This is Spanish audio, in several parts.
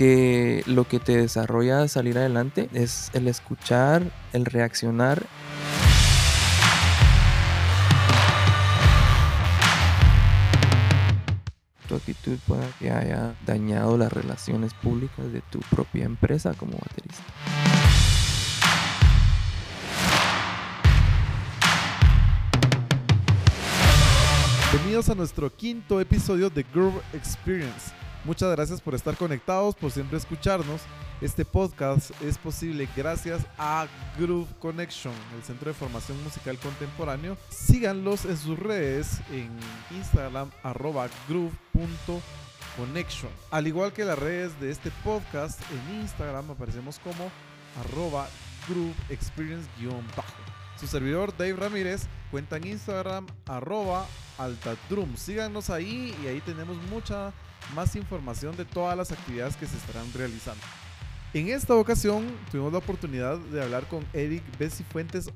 que lo que te desarrolla salir adelante es el escuchar, el reaccionar. Tu actitud pueda que haya dañado las relaciones públicas de tu propia empresa como baterista. Bienvenidos a nuestro quinto episodio de Groove Experience. Muchas gracias por estar conectados, por siempre escucharnos. Este podcast es posible gracias a Groove Connection, el centro de formación musical contemporáneo. Síganlos en sus redes en Instagram arroba groove.connection. Al igual que las redes de este podcast, en Instagram aparecemos como arroba groove experience-bajo. Su servidor Dave Ramírez cuenta en Instagram arroba altadrum. Síganos ahí y ahí tenemos mucha más información de todas las actividades que se estarán realizando. En esta ocasión tuvimos la oportunidad de hablar con Eric B.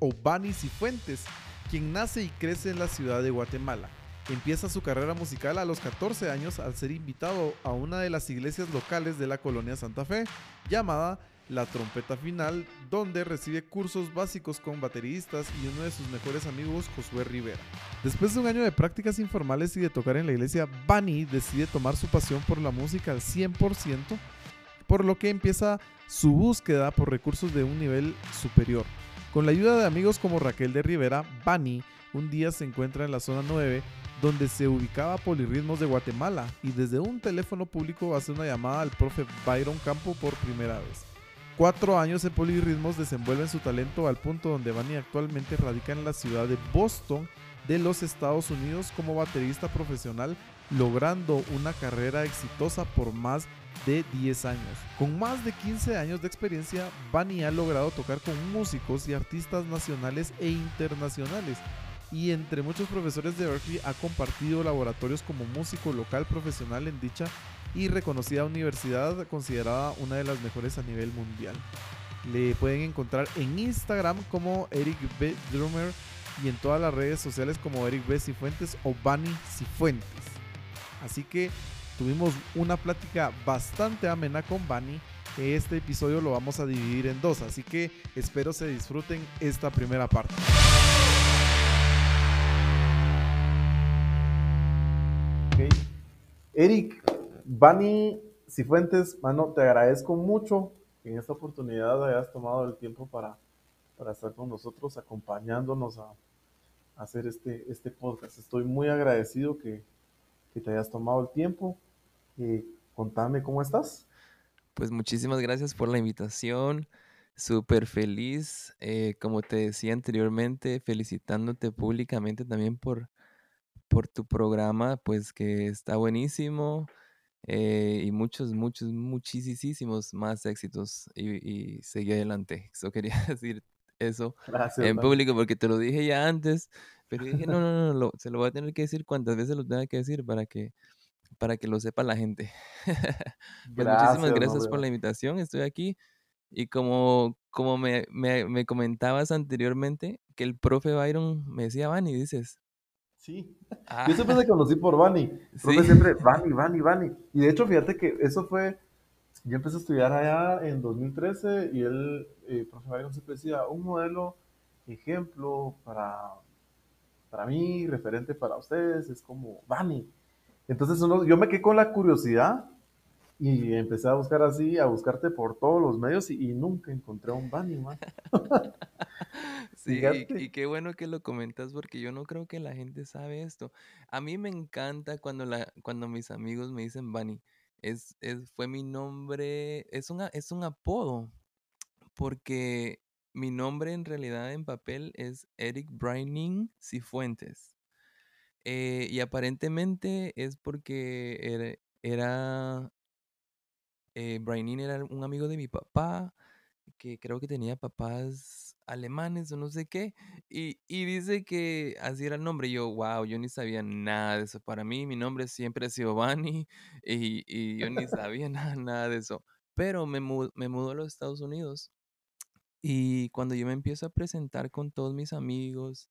O Bani Cifuentes, quien nace y crece en la ciudad de Guatemala. Empieza su carrera musical a los 14 años al ser invitado a una de las iglesias locales de la colonia Santa Fe, llamada la trompeta final, donde recibe cursos básicos con bateristas y uno de sus mejores amigos, Josué Rivera. Después de un año de prácticas informales y de tocar en la iglesia, Bunny decide tomar su pasión por la música al 100%, por lo que empieza su búsqueda por recursos de un nivel superior. Con la ayuda de amigos como Raquel de Rivera, Bunny un día se encuentra en la zona 9 donde se ubicaba Polirritmos de Guatemala y desde un teléfono público hace una llamada al profe Byron Campo por primera vez. Cuatro años en Polirritmos desenvuelven su talento al punto donde Bunny actualmente radica en la ciudad de Boston de los Estados Unidos como baterista profesional, logrando una carrera exitosa por más de 10 años. Con más de 15 años de experiencia, Bunny ha logrado tocar con músicos y artistas nacionales e internacionales. Y entre muchos profesores de Berkeley ha compartido laboratorios como músico local profesional en dicha y reconocida universidad considerada una de las mejores a nivel mundial. Le pueden encontrar en Instagram como Eric B. Drummer y en todas las redes sociales como Eric B. Cifuentes o Bunny Cifuentes. Así que tuvimos una plática bastante amena con Bunny. Este episodio lo vamos a dividir en dos, así que espero se disfruten esta primera parte. Okay. Eric, Bani Cifuentes, mano, te agradezco mucho que en esta oportunidad hayas tomado el tiempo para, para estar con nosotros, acompañándonos a, a hacer este, este podcast. Estoy muy agradecido que, que te hayas tomado el tiempo. Eh, contame cómo estás. Pues muchísimas gracias por la invitación. Súper feliz, eh, como te decía anteriormente, felicitándote públicamente también por, por tu programa, pues que está buenísimo. Eh, y muchos, muchos, muchísimos más éxitos y, y seguí adelante. Eso quería decir eso Gracias, en público porque te lo dije ya antes, pero dije, no, no, no, no, lo- se lo voy a tener que decir cuantas veces lo tenga que decir para que, para que lo sepa la gente. Pues muchísimas gracias hombre. por la invitación, estoy aquí. Y como, como me, me, me comentabas anteriormente, que el profe Byron me decía, Vani, dices. Sí. Ah, Yo siempre te conocí por Bani. El profe Sí. siempre, Bani, Bani, Bani. Y de hecho, fíjate que eso fue, yo empecé a estudiar allá en 2013 y él, eh, profe Byron siempre decía, un modelo, ejemplo para, para mí, referente para ustedes, es como Bani. Entonces uno, yo me quedé con la curiosidad y empecé a buscar así, a buscarte por todos los medios y, y nunca encontré a un Bani, man. Sí, y, qué bueno que lo comentas porque yo no creo que la gente sabe esto. A mí me encanta cuando, la, cuando mis amigos me dicen Bunny. Es, es, fue mi nombre, es, una, es un apodo, porque mi nombre en realidad en papel es Eric Braining Cifuentes. Eh, y aparentemente es porque era, era eh, Braining era un amigo de mi papá, que creo que tenía papás alemanes o no sé qué, y, y dice que así era el nombre. Yo, wow, yo ni sabía nada de eso. Para mí, mi nombre siempre ha sido Bunny, y, y yo ni sabía nada, nada de eso. Pero me, mu- me mudó a los Estados Unidos, y cuando yo me empiezo a presentar con todos mis amigos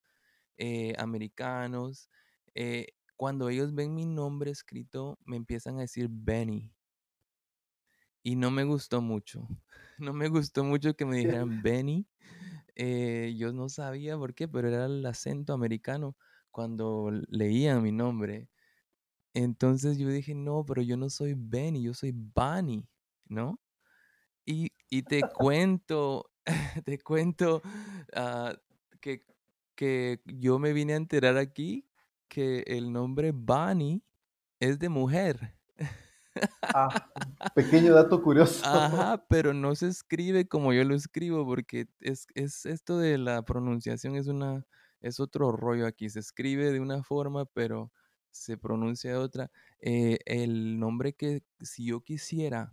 eh, americanos, eh, cuando ellos ven mi nombre escrito, me empiezan a decir Benny. Y no me gustó mucho. No me gustó mucho que me dijeran Benny. Eh, yo no sabía por qué, pero era el acento americano cuando leían mi nombre. Entonces yo dije, no, pero yo no soy Benny, yo soy Bunny, ¿no? Y, y te cuento, te cuento ah, que, que yo me vine a enterar aquí que el nombre Bunny es de mujer. Ah, pequeño dato curioso. Ajá, pero no se escribe como yo lo escribo porque es, es esto de la pronunciación es una es otro rollo aquí. Se escribe de una forma, pero se pronuncia de otra. Eh, el nombre que si yo quisiera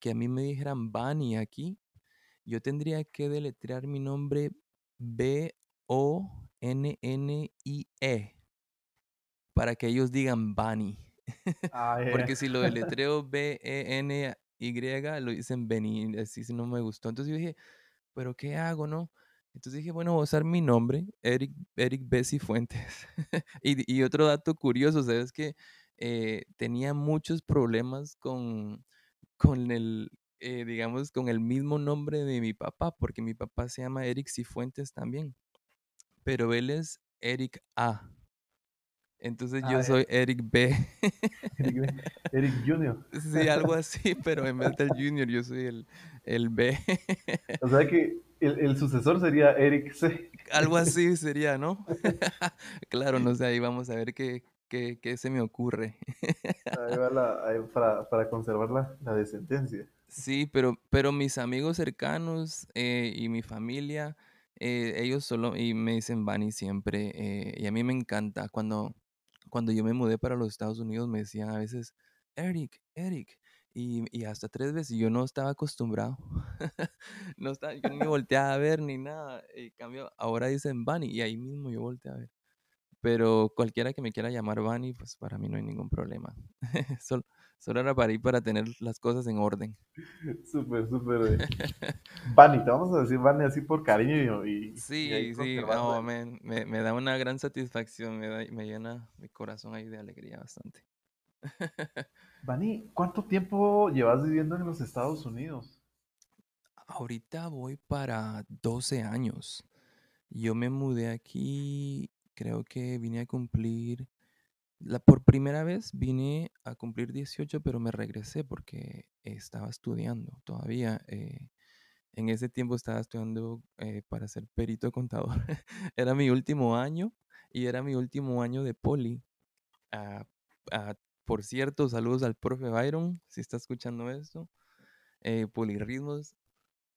que a mí me dijeran Bani aquí, yo tendría que deletrear mi nombre B-O-N-N-I-E para que ellos digan Bani. Ah. Porque si lo deletreo B-E-N-Y, lo dicen Beni, así no me gustó. Entonces yo dije, ¿pero qué hago, no? Entonces dije, bueno, voy a usar mi nombre, Eric, Eric Bessi Fuentes. y, y otro dato curioso, ¿sabes? Que eh, tenía muchos problemas con, con el, eh, digamos, con el mismo nombre de mi papá, porque mi papá se llama Eric Cifuentes también, pero él es Eric A. Entonces Ah, yo ya. soy Eric B. Eric, B. Eric Junior. Sí, algo así, pero en vez del Junior yo soy el, el B. O sea que el, el sucesor sería Eric C. Algo así sería, ¿no? Claro, no sé, ahí vamos a ver qué, qué, qué se me ocurre. Ahí va la, ahí para, para conservar la, la descendencia. Sí, pero, pero mis amigos cercanos eh, y mi familia, eh, ellos solo y me dicen Bunny siempre. eh, y a mí me encanta. Cuando, cuando yo me mudé para los Estados Unidos me decían a veces, Eric, Eric. Y, y hasta tres veces y yo no estaba acostumbrado. no estaba, yo ni volteaba a ver ni nada. En cambio, ahora dicen Bunny y ahí mismo yo volteé a ver. Pero cualquiera que me quiera llamar Bunny, pues para mí no hay ningún problema. Solo, solo era para ir para tener las cosas en orden. Súper, súper. Bunny, te vamos a decir Bunny así por cariño y, Sí, sí, no, el- me, me, da una gran satisfacción, me, da- me llena mi corazón ahí de alegría bastante. Bunny, ¿cuánto tiempo llevas viviendo en los Estados Unidos? Ahorita voy para 12 años. Yo me mudé aquí, creo que vine a cumplir, la, por primera vez vine a cumplir 18, pero me regresé porque estaba estudiando todavía. eh, en ese tiempo estaba estudiando eh, para ser perito contador. Era mi último año y era mi último año de poli. Ah, ah, por cierto, saludos al profe Byron, si está escuchando esto. Eh, Polirritmos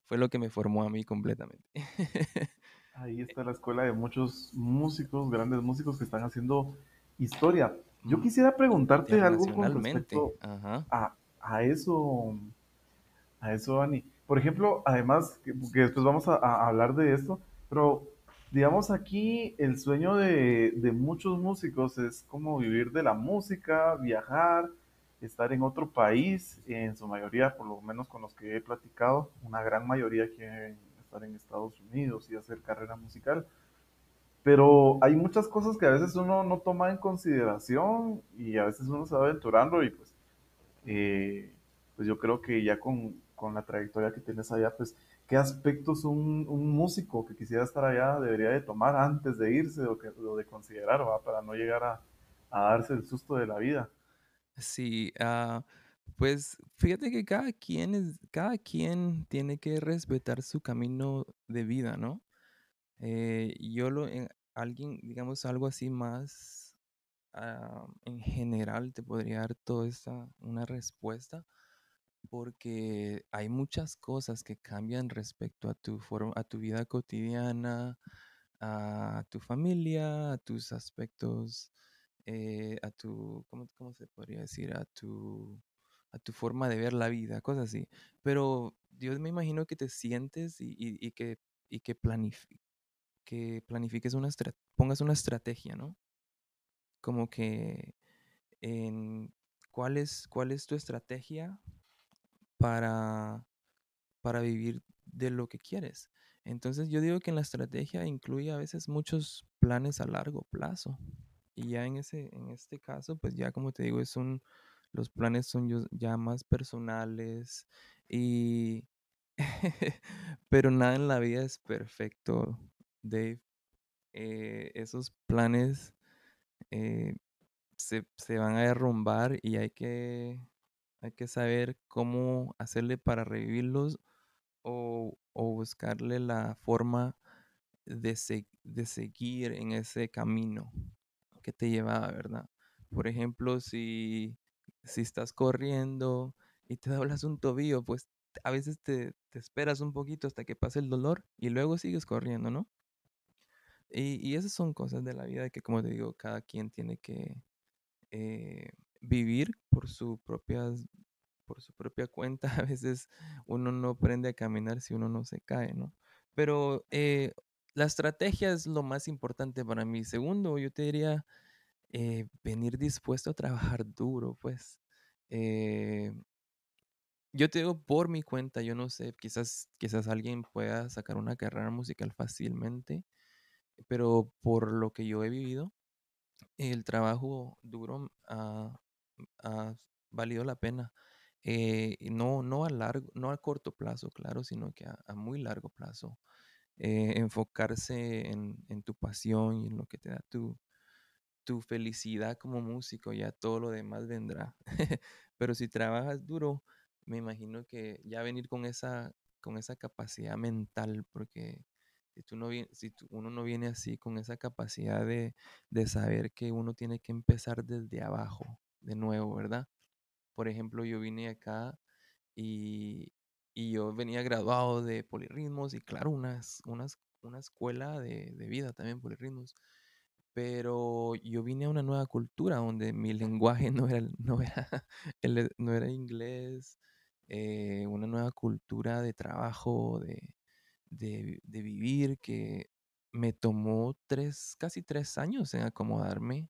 fue lo que me formó a mí completamente. Ahí está la escuela de muchos músicos, grandes músicos que están haciendo historia. Yo Mm, quisiera preguntarte algo con respecto a, a eso, a eso, Dani. Por ejemplo, además, que, que después vamos a, a hablar de esto, pero digamos aquí el sueño de, de muchos músicos es como vivir de la música, viajar, estar en otro país, en su mayoría, por lo menos con los que he platicado, una gran mayoría quieren estar en Estados Unidos y hacer carrera musical. Pero hay muchas cosas que a veces uno no toma en consideración y a veces uno se va aventurando y pues eh, pues yo creo que ya con, con, la trayectoria que tienes allá, pues, ¿qué aspectos un, músico que quisiera estar allá debería de tomar antes de irse o, que, o de considerar, ¿va? para no llegar a, a, darse el susto de la vida? Sí, uh, pues fíjate que cada quien, es, cada quien tiene que respetar su camino de vida, ¿no? Eh, yo lo, en, alguien, digamos, algo así más uh, en general te podría dar toda esta, una respuesta porque hay muchas cosas que cambian respecto a tu, forma, a tu vida cotidiana, a tu familia, a tus aspectos, eh, a tu, ¿cómo, ¿cómo, se podría decir? A tu, a tu forma de ver la vida, cosas así. Pero yo me imagino que te sientes y, y, que, y que, planif que planifiques una, estrategia, ¿no? Como que en cuál es, es tu estrategia para, para vivir de lo que quieres. Entonces yo digo que en la estrategia incluye a veces muchos planes a largo plazo. Y ya en, ese, en este caso, pues ya como te digo, es un, los planes son ya más personales y... Pero nada en la vida es perfecto, Dave. Eh, esos planes eh, se, van a derrumbar y hay que, hay que saber cómo hacerle para revivirlos o, buscarle la forma de, de seguir en ese camino que te llevaba, ¿verdad? Por ejemplo, si, si estás corriendo y te doblas un tobillo, pues a veces te, esperas un poquito hasta que pase el dolor y luego sigues corriendo, ¿no? Y, esas son cosas de la vida que, como te digo, cada quien tiene que eh, vivir por su, propias, por su propia cuenta. A veces uno no aprende a caminar si uno no se cae, ¿no? Pero eh, la estrategia es lo más importante para mí. Segundo, yo te diría eh, venir dispuesto a trabajar duro, pues. yo te digo por mi cuenta, yo no sé, quizás, quizás alguien pueda sacar una carrera musical fácilmente, pero por lo que yo he vivido, el trabajo duro ha, valido la pena. Eh, no, no, a largo, no a corto plazo, claro, sino que a, muy largo plazo. Eh, enfocarse en, en, tu pasión y en lo que te da tu, tu felicidad como músico, ya todo lo demás vendrá. Pero si trabajas duro, me imagino que ya venir con esa, con esa capacidad mental, porque si, tú no si uno no viene así con esa capacidad de, saber que uno tiene que empezar desde abajo, de nuevo, ¿verdad? Por ejemplo, yo vine acá y, yo venía graduado de polirritmos y claro, unas, unas, una escuela de, de vida también, polirritmos pero yo vine a una nueva cultura donde mi lenguaje no era, no era, no era inglés, eh, una nueva cultura de trabajo, de, de, vivir que me tomó tres, casi tres años en acomodarme,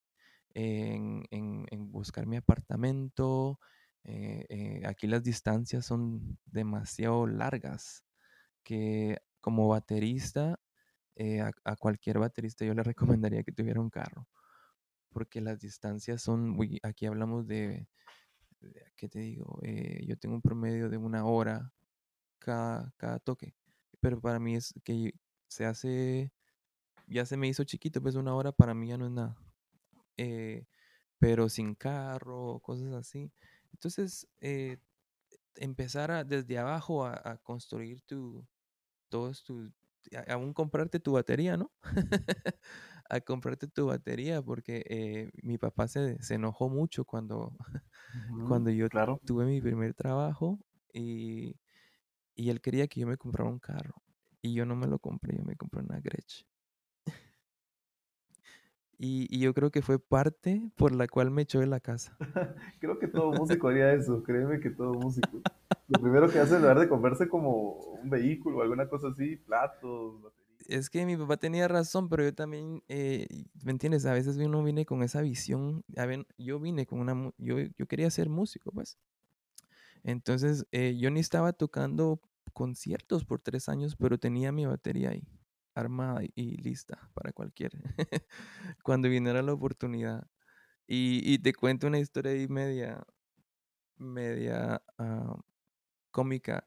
en, en, buscar mi apartamento. Eh, eh, aquí las distancias son demasiado largas, que como baterista, eh, a, cualquier baterista yo le recomendaría que tuviera un carro, porque las distancias son muy, aquí hablamos de, ¿qué te digo? yo tengo un promedio de una hora cada, toque pero para mí es que se hace, ya se me hizo chiquito, pues una hora para mí ya no es nada. Eh, pero sin carro, cosas así. Entonces, eh, empezar desde abajo a, construir tu, todos tus, aún comprarte tu batería, ¿no? a comprarte tu batería, porque eh, mi papá se, se, enojó mucho cuando, cuando yo tuve mi primer trabajo y y él quería que yo me comprara un carro. Y yo no me lo compré, yo me compré una Gretsch. y, yo creo que fue parte por la cual me echó de la casa. creo que todo músico haría eso, créeme que todo músico. Lo primero que hace es lugar de comprarse como un vehículo o alguna cosa así, platos. Es que mi papá tenía razón, pero yo también, eh, ¿me entiendes? A veces uno viene con esa visión. A ver, yo vine con una. Yo, yo quería ser músico, pues. Entonces, eh, yo ni estaba tocando conciertos por tres años, pero tenía mi batería ahí, armada y lista para cualquier, cuando viniera la oportunidad. Y, te cuento una historia ahí media, media ah, cómica.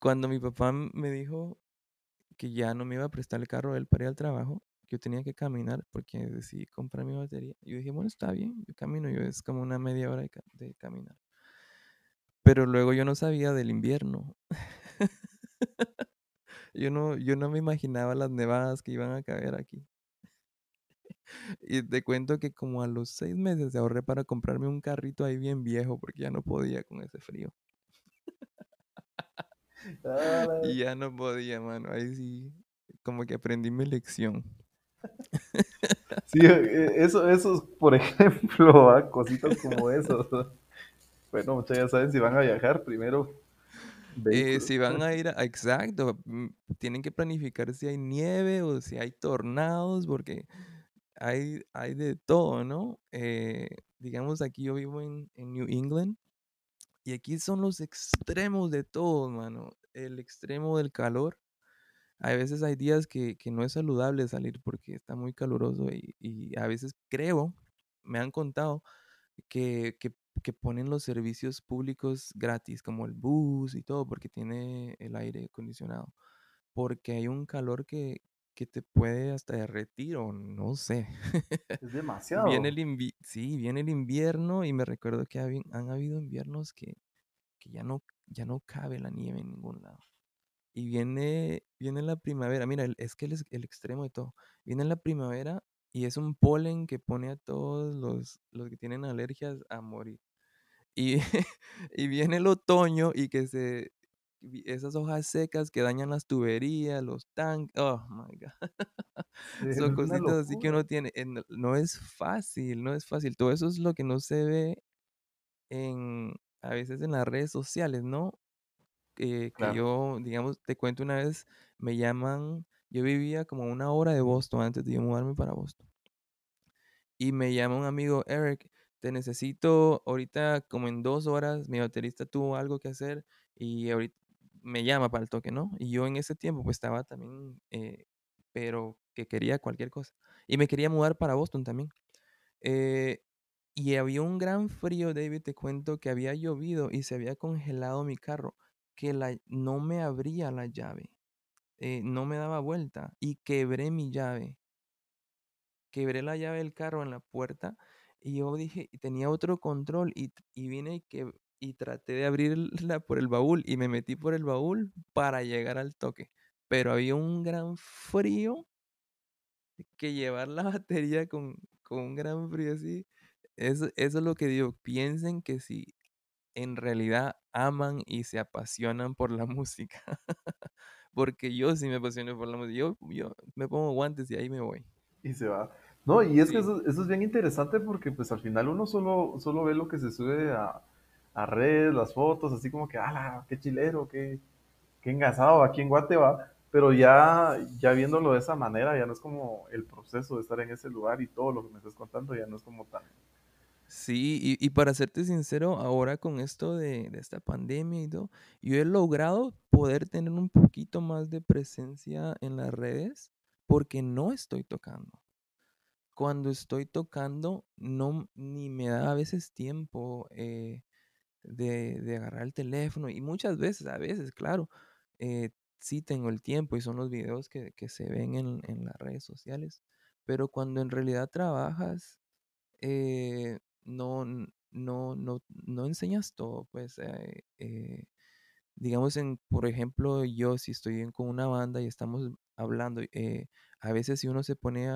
Cuando mi papá me dijo que ya no me iba a prestar el carro él para ir al trabajo, yo tenía que caminar porque decidí comprar mi batería. Yo dije, bueno, está bien, yo camino, yo es como una media hora de caminar. Pero luego yo no sabía del invierno. yo, no, yo no me imaginaba las nevadas que iban a caer aquí. Y te cuento que como a los seis meses ahorré para comprarme un carrito ahí bien viejo porque ya no podía con ese frío. Y ya no podía, mano. Ahí sí, como que aprendí mi lección. Sí, e, eso, eso, por ejemplo, cositas como eso. Bueno, muchachos, ya saben si van a viajar, primero. Eh, si van a ir, a, exacto, mm, tienen que planificar si hay nieve o si hay tornados, porque hay, hay de todo, ¿no? Eh, digamos, aquí yo vivo en, New England y aquí son los extremos de todo, mano. El extremo del calor. A veces hay días que, no es saludable salir porque está muy caluroso y, a veces creo, me han contado que, que, que ponen los servicios públicos gratis, como el bus y todo, porque tiene el aire acondicionado. Porque hay un calor que, que te puede hasta derretir o no sé. Es Viene demasiado. el invi- sí, viene el invierno y me recuerdo que han habido inviernos que, que ya no, ya no cabe la nieve en ningún lado. Y viene, viene la primavera. Mira, el- es que el, es- el extremo de todo. Viene la primavera y es un polen que pone a todos los, los que tienen alergias a morir. Y, y viene el otoño y que se... Esas hojas secas que dañan las tuberías, los tanques. Oh my God. Son cositas así que uno tiene. eh, No es fácil, no es fácil. Todo eso es lo que no se ve en, a veces en las redes sociales, ¿no? eh, que Claro. yo, digamos, te cuento una vez, me llaman, yo vivía como una hora de Boston antes de yo mudarme para Boston. Y me llama un amigo, Eric, te necesito ahorita como en dos horas, mi baterista tuvo algo que hacer y ahorita me llama para el toque, ¿no? Y yo en ese tiempo pues estaba también, eh, pero que quería cualquier cosa. Y me quería mudar para Boston también. Eh, y había un gran frío, David, te cuento que había llovido y se había congelado mi carro, que la, no me abría la llave, eh, no me daba vuelta y quebré mi llave. Quebré la llave del carro en la puerta y yo dije, tenía otro control y, y vine y, que, y traté de abrirla por el baúl y me metí por el baúl para llegar al toque. Pero había un gran frío que llevar la batería con, con un gran frío así, eso, eso es lo que digo, piensen que si en realidad aman y se apasionan por la música, porque yo sí me apasiono por la música, yo, yo me pongo guantes y ahí me voy. Y se va. No, y es que eso es bien interesante porque pues al final uno solo, solo ve lo que se sube a, a redes, las fotos, así como que, ala, qué chilero, qué, qué engasado aquí en Guate. Pero ya, ya viéndolo de esa manera, ya no es como el proceso de estar en ese lugar y todo lo que me estás contando, ya no es como tan... sí, y, y para serte sincero, ahora con esto de, de esta pandemia y todo, yo he logrado poder tener un poquito más de presencia en las redes porque no estoy tocando. cuando estoy tocando, no, ni me da a veces tiempo eh, de, de agarrar el teléfono. Y muchas veces, a veces, claro, eh, sí tengo el tiempo y son los videos que, que se ven en, en las redes sociales. Pero cuando en realidad trabajas, eh, no, no, no, no enseñas todo, pues. eh, eh, digamos, en, por ejemplo, yo si estoy en- con una banda y estamos hablando, eh, a veces si uno se pone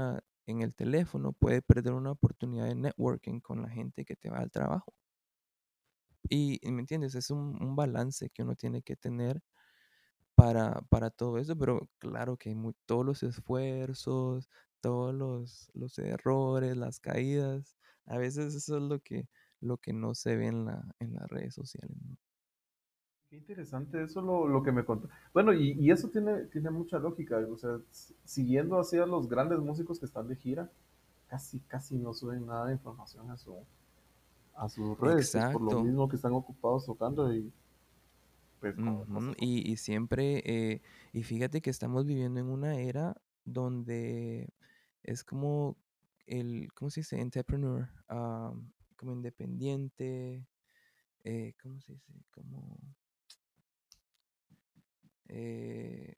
en el teléfono puede perder una oportunidad de networking con la gente que te va al trabajo. Y, ¿me entiendes? Es un, un balance que uno tiene que tener para, para todo eso, pero claro que todos los esfuerzos, todos los, los errores, las caídas, a veces eso es lo que, lo que no se ve en la, en las redes sociales. Qué interesante eso lo, lo que me contó. Bueno, y, y eso tiene, tiene mucha lógica. O sea, siguiendo así a los grandes músicos que están de gira, casi, casi no suben nada de información a, su, a sus redes, pues por lo mismo que están ocupados tocando y pues como... Y, y siempre, eh, y fíjate que estamos viviendo en una era donde es como el, ¿cómo se dice? Entrepreneur, ah, como independiente, eh, ¿cómo se dice? Como, eh,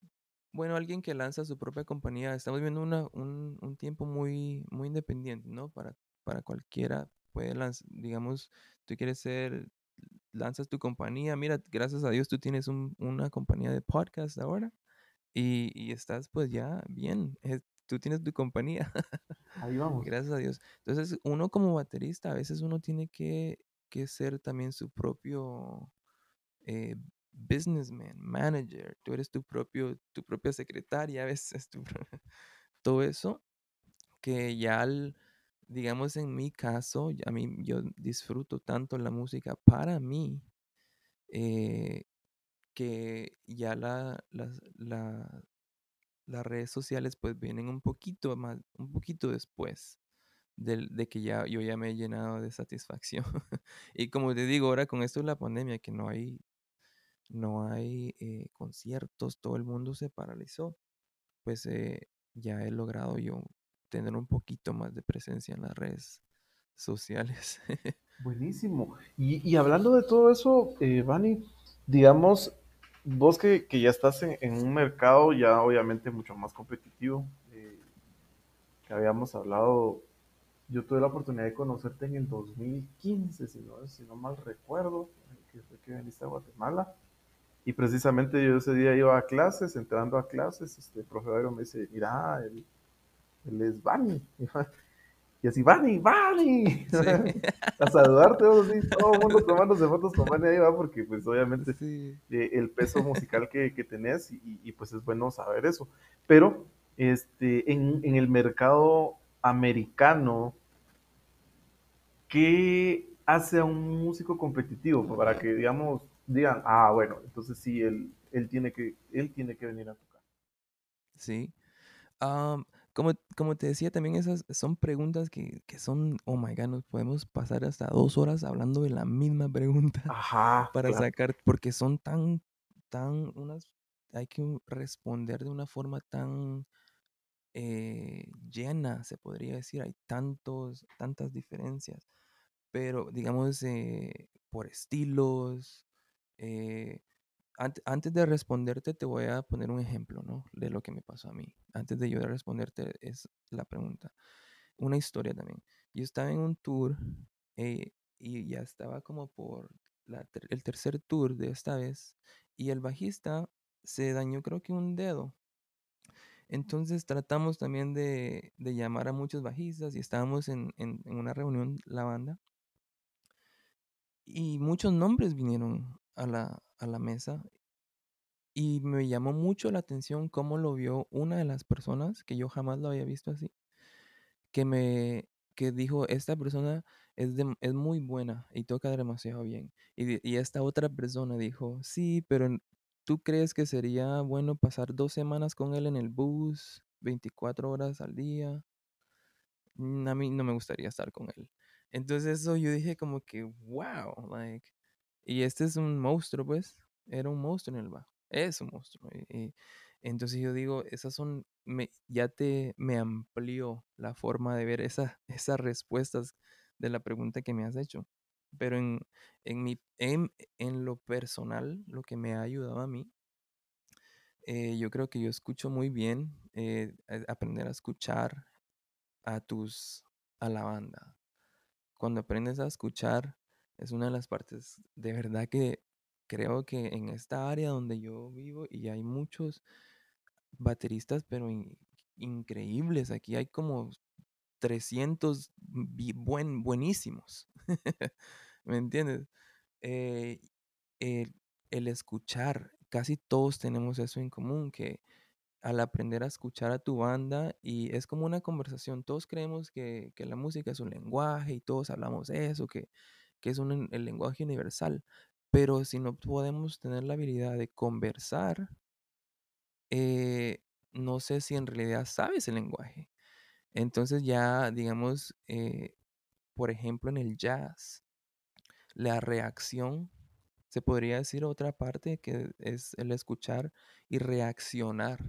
bueno, alguien que lanza su propia compañía. Estamos viviendo una, un, un tiempo muy, muy independiente, ¿no? Para, para cualquiera puede lanzar, digamos, tú quieres ser lanzas tu compañía. Mira, gracias a Dios tú tienes un- una compañía de podcast ahora y, y estás pues ya bien. tú tienes tu compañía, Ahí vamos. gracias a Dios. Entonces, uno como baterista, a veces uno tiene que, que ser también su propio eh, businessman, manager. Tú eres tu propio, tu propia secretaria, a veces tu todo eso que ya al, digamos en mi caso, a mí yo disfruto tanto la música para mí eh, que ya la, las, la- las redes sociales pues vienen un poquito más, un poquito después de que ya yo ya me he llenado de satisfacción. Y como te digo, ahora con esto de la pandemia, que no hay, no hay eh, conciertos, todo el mundo se paralizó, pues eh, ya he logrado yo tener un poquito más de presencia en las redes sociales. Buenísimo. Y, hablando de todo eso, eh, Vani, digamos, vos que, ya estás en, un mercado ya obviamente mucho más competitivo, eh, que habíamos hablado, yo tuve la oportunidad de conocerte en el 2015, si no, si no mal recuerdo, que fue que viniste a Guatemala. Y precisamente yo ese día iba a clases, entrando a clases, este el profesor me dice, mira, él, él es Vani. Y así, Vani, Vani, sí. a saludarte, todo el mundo tomándose fotos con Vani ahí va, porque pues obviamente sí. eh, el peso musical que, que tenés y, y, pues es bueno saber eso. Pero este, en, en el mercado americano, ¿qué hace a un músico competitivo? Para que, digamos, digan, ah, bueno, entonces sí, él, él, tiene, que, él tiene que venir a tocar. Sí. Um, como, como te decía, también esas son preguntas que, que, son, oh my god, nos podemos pasar hasta dos horas hablando de la misma pregunta Ajá, para claro. sacar, porque son tan, tan, unas, hay que responder de una forma tan eh, llena, se podría decir, hay tantos, tantas diferencias, pero digamos, eh, por estilos, eh, antes de responderte, te voy a poner un ejemplo, ¿no? De lo que me pasó a mí. Antes de yo de responderte, es la pregunta. Una historia también. Yo estaba en un tour eh, y ya estaba como por la, el tercer tour de esta vez y el bajista se dañó creo que un dedo. Entonces tratamos también de, de llamar a muchos bajistas y estábamos en, en, en una reunión, la banda, y muchos nombres vinieron a la, a la mesa y me llamó mucho la atención cómo lo vio una de las personas que yo jamás lo había visto así, que me que dijo, esta persona es, de, es muy buena y toca demasiado bien. Y, y, esta otra persona dijo, sí, pero ¿tú crees que sería bueno pasar dos semanas con él en el bus, 24 horas al día? Mm, A mí no me gustaría estar con él. Entonces eso yo dije como que, wow, like, y este es un monstruo, pues, era un monstruo en el bajo, es un monstruo. Entonces yo digo, esas son, me, ya te, me amplió la forma de ver esa, esas respuestas de la pregunta que me has hecho. Pero en, en, mi, en, en lo personal, lo que me ha ayudado a mí, eh, yo creo que yo escucho muy bien, eh, aprender a escuchar a tus, a la banda. Cuando aprendes a escuchar, es una de las partes de verdad que creo que en esta área donde yo vivo y hay muchos bateristas, pero in, increíbles. Aquí hay como 300 buen, buenísimos. ¿Me entiendes? Eh, el escuchar, casi todos tenemos eso en común, que al aprender a escuchar a tu banda y es como una conversación, todos creemos que, que la música es un lenguaje y todos hablamos eso, que, que es un, el lenguaje universal, pero si no podemos tener la habilidad de conversar, eh, no sé si en realidad sabes el lenguaje. Entonces ya, digamos, eh, por ejemplo, en el jazz, la reacción, se podría decir otra parte que es el escuchar y reaccionar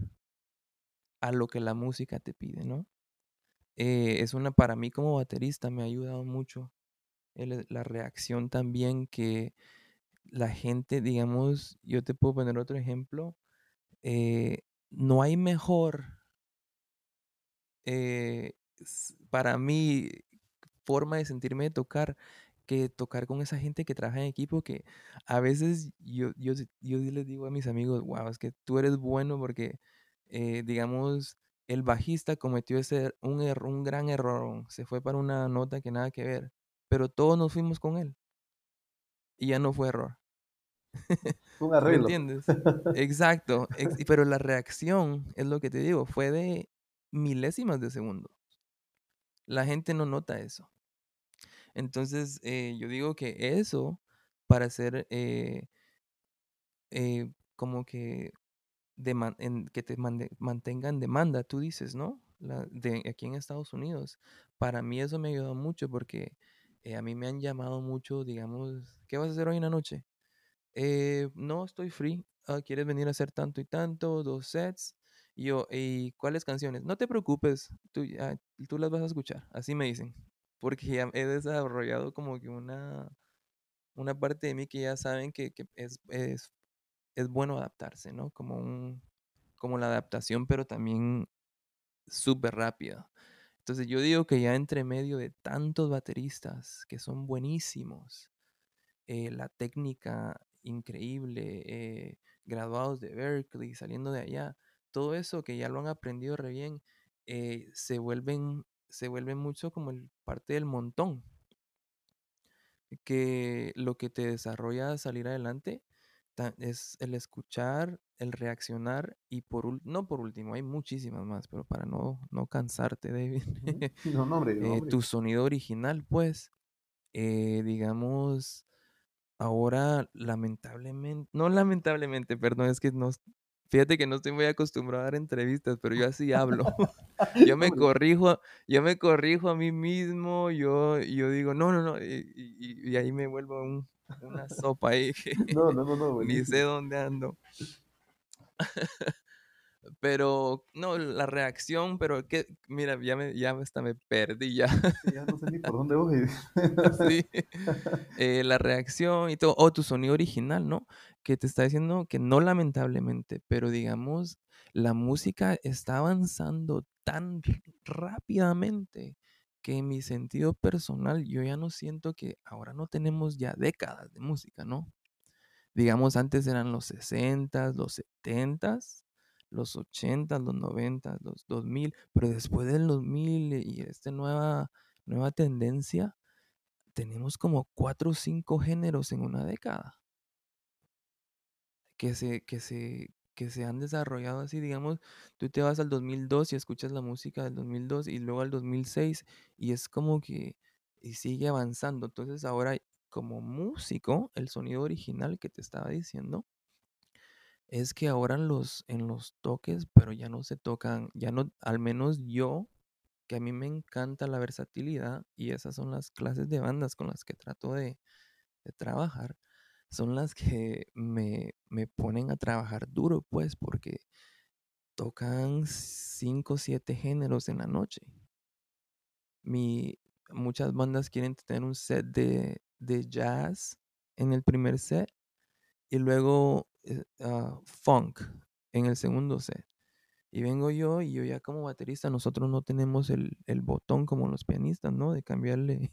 a lo que la música te pide, ¿no? Eh, es una, para mí como baterista me ha ayudado mucho el, la reacción también que la gente, digamos, yo te puedo poner otro ejemplo, eh, no hay mejor eh, para mí forma de sentirme de tocar que tocar con esa gente que trabaja en equipo que a veces yo, yo, yo les digo a mis amigos, wow, es que tú eres bueno porque, eh, digamos, el bajista cometió ese, un, error, un gran error, se fue para una nota que nada que ver, pero todos nos fuimos con él y ya no fue error. Un arreglo. ¿Me entiendes? Exacto. Ex pero la reacción, es lo que te digo, fue de milésimas de segundo. La gente no nota eso. Entonces, eh, yo digo que eso, para ser eh, eh, como que, de en, que te mande, mantenga en demanda, tú dices, ¿no? La, de aquí en Estados Unidos. Para mí eso me ayudó mucho porque a mí me han llamado mucho, digamos, ¿qué vas a hacer hoy en la noche? Eh, no, estoy free. Uh, ¿Quieres venir a hacer tanto y tanto? Dos sets. Y yo, ¿y cuáles canciones? No te preocupes, tú, uh, tú las vas a escuchar. Así me dicen. porque ya he desarrollado como que una, una parte de mí que ya saben que, que es, es, es bueno adaptarse, ¿no? Como, un, como la adaptación, pero también súper rápida. Entonces yo digo que ya entre medio de tantos bateristas que son buenísimos, eh, la técnica increíble, eh, graduados de Berkeley, saliendo de allá, todo eso que ya lo han aprendido re bien, eh, se vuelven se vuelve mucho como el parte del montón. Que lo que te desarrolla salir adelante es el escuchar, el reaccionar y por no por último, hay muchísimas más, pero para no, no cansarte, David, no, no, hombre, no, tu sonido original, pues, digamos, ahora lamentablemente, no lamentablemente, perdón, es que no, fíjate que no estoy muy acostumbrado a dar entrevistas, pero yo así hablo. yo me corrijo, yo me corrijo a mí mismo, yo, yo digo, no, no, no, y, ahí me vuelvo una sopa ahí no, no, no, no, ni sé dónde ando. Pero, no, la reacción, pero que, mira, ya me, ya hasta me perdí ya. ya no sé ni por dónde voy. sí. Eh, la reacción y todo, o tu sonido original, ¿no? Que te está diciendo que no lamentablemente, pero digamos, la música está avanzando tan rápidamente que en mi sentido personal yo ya no siento que ahora no tenemos ya décadas de música, ¿no? Digamos, antes eran los 60, los 70 los 80, los 90, los 2000, pero después del 2000 y esta nueva, nueva tendencia, tenemos como cuatro o cinco géneros en una década que se, que se, que se han desarrollado así, digamos, tú te vas al 2002 y escuchas la música del 2002 y luego al 2006 y es como que y sigue avanzando. Entonces ahora como músico, el sonido original que te estaba diciendo, es que ahora los, en los toques, pero ya no se tocan, ya no, al menos yo, que a mí me encanta la versatilidad y esas son las clases de bandas con las que trato de, trabajar, son las que me, me, ponen a trabajar duro, pues, porque tocan cinco o siete géneros en la noche. Mi, muchas bandas quieren tener un set de, de jazz en el primer set y luego eh, ah, funk en el segundo set. Y vengo yo y yo ya como baterista, nosotros no tenemos el, botón como los pianistas, ¿no? De cambiarle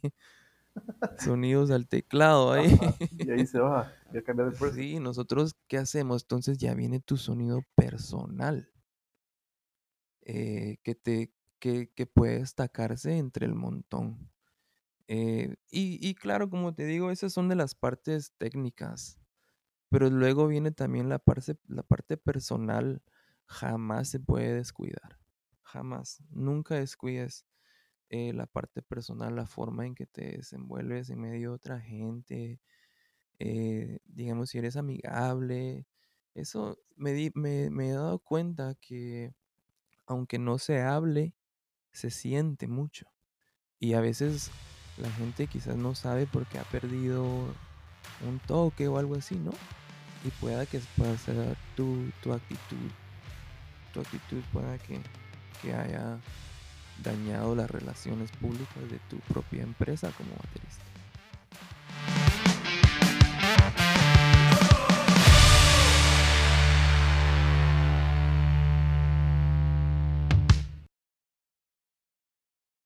sonidos al teclado ahí. y ahí se va, ya cambia después. Sí, nosotros, ¿qué hacemos? Entonces ya viene tu sonido personal. Eh, que, te, que, puede destacarse entre el montón. Eh, y, claro, como te digo, esas son de las partes técnicas. Pero luego viene también la parte, la parte personal, jamás se puede descuidar, jamás, nunca descuides eh, la parte personal, la forma en que te desenvuelves en medio de otra gente, eh, digamos, si eres amigable, eso me, me he dado cuenta que aunque no se hable, se siente mucho. Y a veces la gente quizás no sabe porque ha perdido un toque o algo así, ¿no? y pueda que pueda ser tu, tu actitud, tu actitud pueda que, que haya dañado las relaciones públicas de tu propia empresa como baterista.